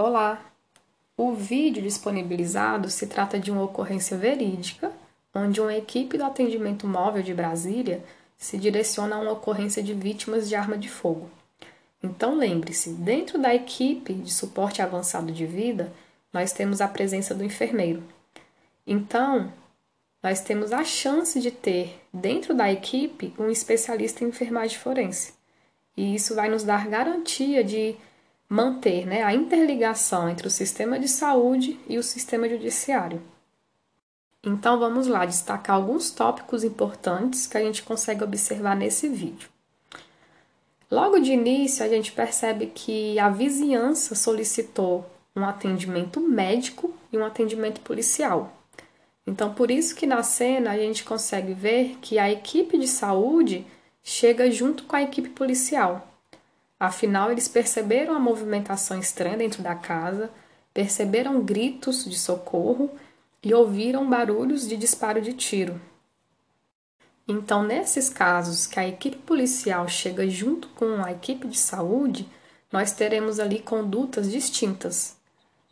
Olá! O vídeo disponibilizado se trata de uma ocorrência verídica, onde uma equipe do atendimento móvel de Brasília se direciona a uma ocorrência de vítimas de arma de fogo. Então lembre-se, dentro da equipe de suporte avançado de vida, nós temos a presença do enfermeiro. Então, nós temos a chance de ter dentro da equipe um especialista em enfermagem forense. E isso vai nos dar garantia de manter né, a interligação entre o sistema de saúde e o sistema judiciário. Então vamos lá destacar alguns tópicos importantes que a gente consegue observar nesse vídeo. Logo de início, a gente percebe que a vizinhança solicitou um atendimento médico e um atendimento policial. Então, por isso que na cena a gente consegue ver que a equipe de saúde chega junto com a equipe policial. Afinal, eles perceberam a movimentação estranha dentro da casa, perceberam gritos de socorro e ouviram barulhos de disparo de tiro. Então, nesses casos que a equipe policial chega junto com a equipe de saúde, nós teremos ali condutas distintas.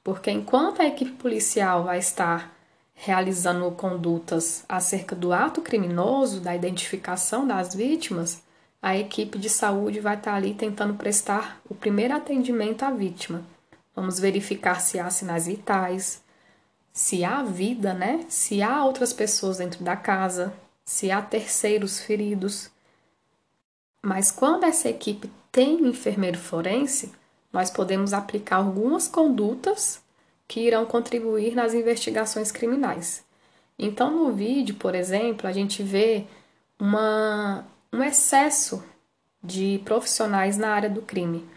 Porque enquanto a equipe policial vai estar realizando condutas acerca do ato criminoso, da identificação das vítimas, a equipe de saúde vai estar ali tentando prestar o primeiro atendimento à vítima. Vamos verificar se há sinais vitais, se há vida, né? Se há outras pessoas dentro da casa, se há terceiros feridos. Mas quando essa equipe tem um enfermeiro forense, nós podemos aplicar algumas condutas que irão contribuir nas investigações criminais. Então, no vídeo, por exemplo, a gente vê uma um excesso de profissionais na área do crime.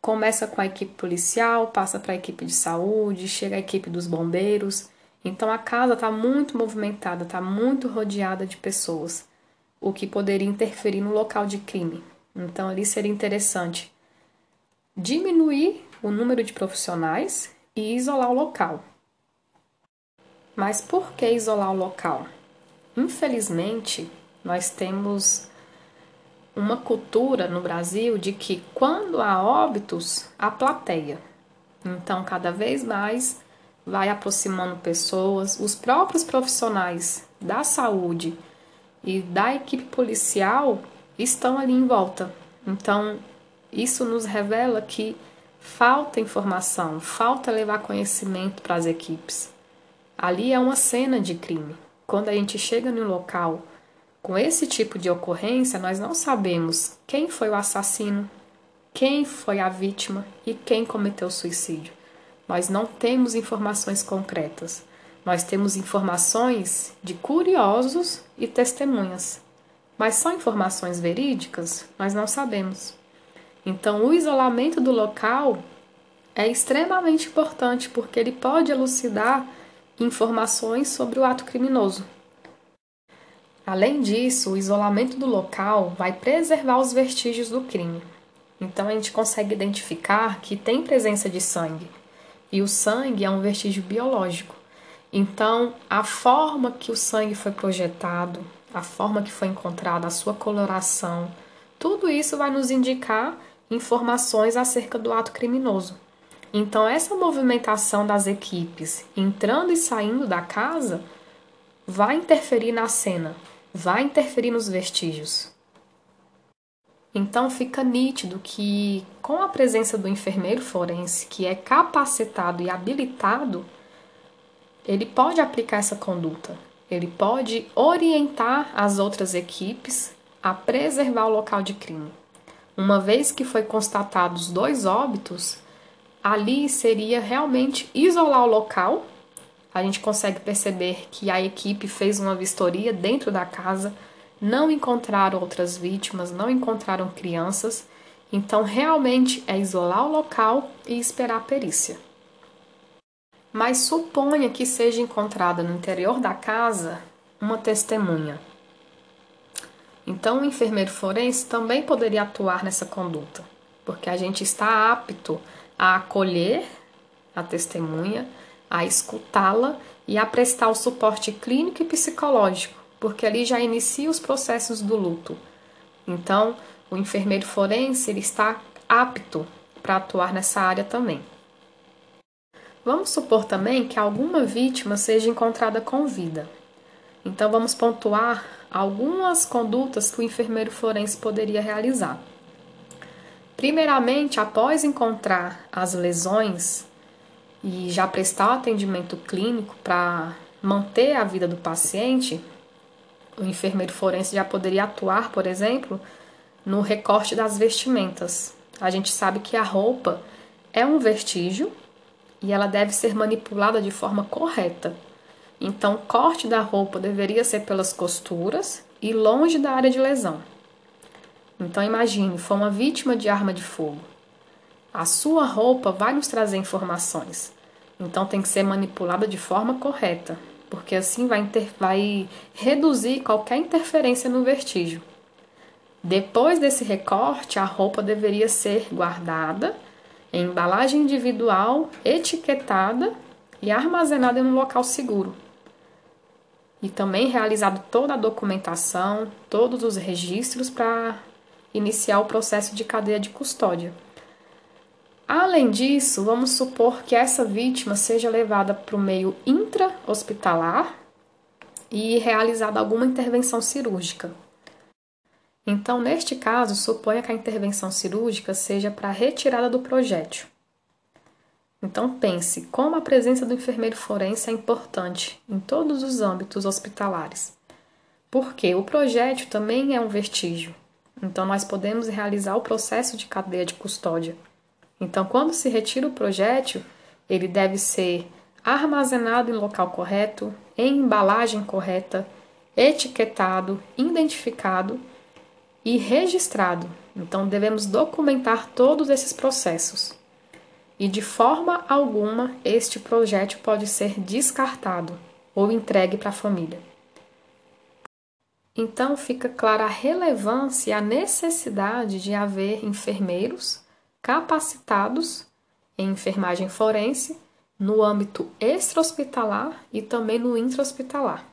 Começa com a equipe policial, passa para a equipe de saúde, chega a equipe dos bombeiros. Então a casa está muito movimentada, está muito rodeada de pessoas, o que poderia interferir no local de crime. Então ali seria interessante diminuir o número de profissionais e isolar o local. Mas por que isolar o local? Infelizmente, nós temos uma cultura no Brasil de que quando há óbitos, há plateia. Então, cada vez mais vai aproximando pessoas, os próprios profissionais da saúde e da equipe policial estão ali em volta. Então, isso nos revela que falta informação, falta levar conhecimento para as equipes. Ali é uma cena de crime. Quando a gente chega no local com esse tipo de ocorrência, nós não sabemos quem foi o assassino, quem foi a vítima e quem cometeu o suicídio. Nós não temos informações concretas. Nós temos informações de curiosos e testemunhas. Mas são informações verídicas? Nós não sabemos. Então, o isolamento do local é extremamente importante porque ele pode elucidar informações sobre o ato criminoso. Além disso, o isolamento do local vai preservar os vestígios do crime. Então a gente consegue identificar que tem presença de sangue. E o sangue é um vestígio biológico. Então, a forma que o sangue foi projetado, a forma que foi encontrada, a sua coloração, tudo isso vai nos indicar informações acerca do ato criminoso. Então, essa movimentação das equipes entrando e saindo da casa vai interferir na cena, vai interferir nos vestígios. Então fica nítido que, com a presença do enfermeiro forense, que é capacitado e habilitado, ele pode aplicar essa conduta, ele pode orientar as outras equipes a preservar o local de crime. Uma vez que foi constatados dois óbitos, ali seria realmente isolar o local a gente consegue perceber que a equipe fez uma vistoria dentro da casa, não encontraram outras vítimas, não encontraram crianças, então realmente é isolar o local e esperar a perícia. Mas suponha que seja encontrada no interior da casa uma testemunha. Então, o enfermeiro forense também poderia atuar nessa conduta, porque a gente está apto a acolher a testemunha, a escutá-la e a prestar o suporte clínico e psicológico, porque ali já inicia os processos do luto. Então, o enfermeiro forense ele está apto para atuar nessa área também. Vamos supor também que alguma vítima seja encontrada com vida. Então, vamos pontuar algumas condutas que o enfermeiro forense poderia realizar. Primeiramente, após encontrar as lesões e já prestar atendimento clínico para manter a vida do paciente, o enfermeiro forense já poderia atuar, por exemplo, no recorte das vestimentas. A gente sabe que a roupa é um vestígio e ela deve ser manipulada de forma correta. Então, o corte da roupa deveria ser pelas costuras e longe da área de lesão. Então imagine, foi uma vítima de arma de fogo. A sua roupa vai nos trazer informações. Então tem que ser manipulada de forma correta, porque assim vai, inter... vai reduzir qualquer interferência no vestígio. Depois desse recorte, a roupa deveria ser guardada em embalagem individual, etiquetada e armazenada em um local seguro. E também realizado toda a documentação, todos os registros para iniciar o processo de cadeia de custódia. Além disso, vamos supor que essa vítima seja levada para o meio intra-hospitalar e realizada alguma intervenção cirúrgica. Então, neste caso, suponha que a intervenção cirúrgica seja para a retirada do projétil. Então, pense como a presença do enfermeiro forense é importante em todos os âmbitos hospitalares. Porque o projétil também é um vestígio, então, nós podemos realizar o processo de cadeia de custódia. Então, quando se retira o projétil, ele deve ser armazenado em local correto, em embalagem correta, etiquetado, identificado e registrado. Então, devemos documentar todos esses processos. E de forma alguma, este projétil pode ser descartado ou entregue para a família. Então fica clara a relevância e a necessidade de haver enfermeiros capacitados em enfermagem forense no âmbito extra-hospitalar e também no intra-hospitalar.